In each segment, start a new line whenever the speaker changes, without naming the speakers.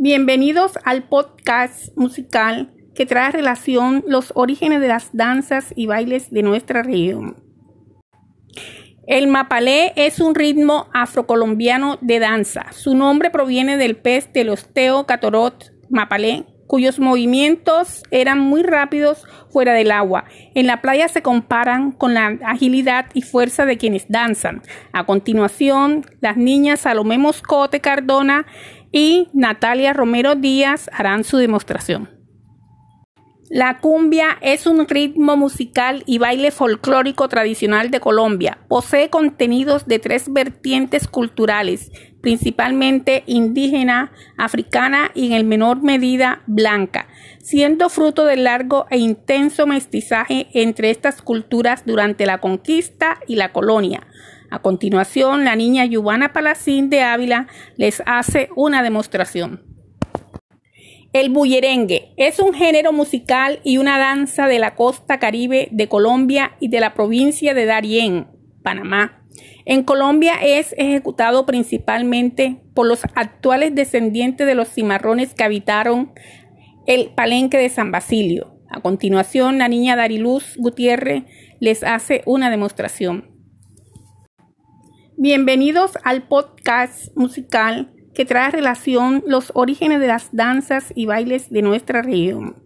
Bienvenidos al podcast musical que trae a relación los orígenes de las danzas y bailes de nuestra región. El mapalé es un ritmo afrocolombiano de danza. Su nombre proviene del pez del osteo catorot mapalé, cuyos movimientos eran muy rápidos fuera del agua. En la playa se comparan con la agilidad y fuerza de quienes danzan. A continuación, las niñas Salomé Moscote Cardona y Natalia Romero Díaz harán su demostración. La cumbia es un ritmo musical y baile folclórico tradicional de Colombia. Posee contenidos de tres vertientes culturales, principalmente indígena, africana y en menor medida blanca, siendo fruto del largo e intenso mestizaje entre estas culturas durante la conquista y la colonia. A continuación, la niña Yubana Palacín de Ávila les hace una demostración. El bullerengue es un género musical y una danza de la costa caribe de Colombia y de la provincia de Darién, Panamá. En Colombia es ejecutado principalmente por los actuales descendientes de los cimarrones que habitaron el palenque de San Basilio. A continuación, la niña Dariluz Gutiérrez les hace una demostración. Bienvenidos al podcast musical que trae a relación los orígenes de las danzas y bailes de nuestra región.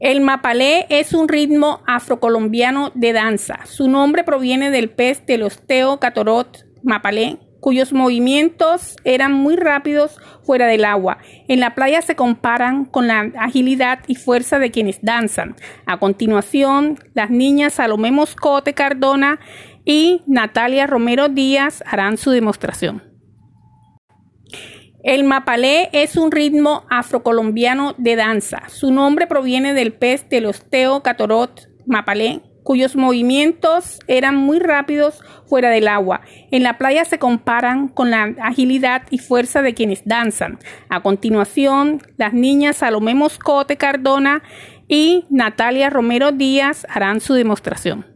El mapalé es un ritmo afrocolombiano de danza. Su nombre proviene del pez del osteo catorot mapalé, cuyos movimientos eran muy rápidos fuera del agua. En la playa se comparan con la agilidad y fuerza de quienes danzan. A continuación, las niñas Salomé Moscote Cardona y Natalia Romero Díaz harán su demostración. El mapalé es un ritmo afrocolombiano de danza. Su nombre proviene del pez del osteo catorot mapalé, cuyos movimientos eran muy rápidos fuera del agua. En la playa se comparan con la agilidad y fuerza de quienes danzan. A continuación, las niñas Salomé Moscote Cardona y Natalia Romero Díaz harán su demostración.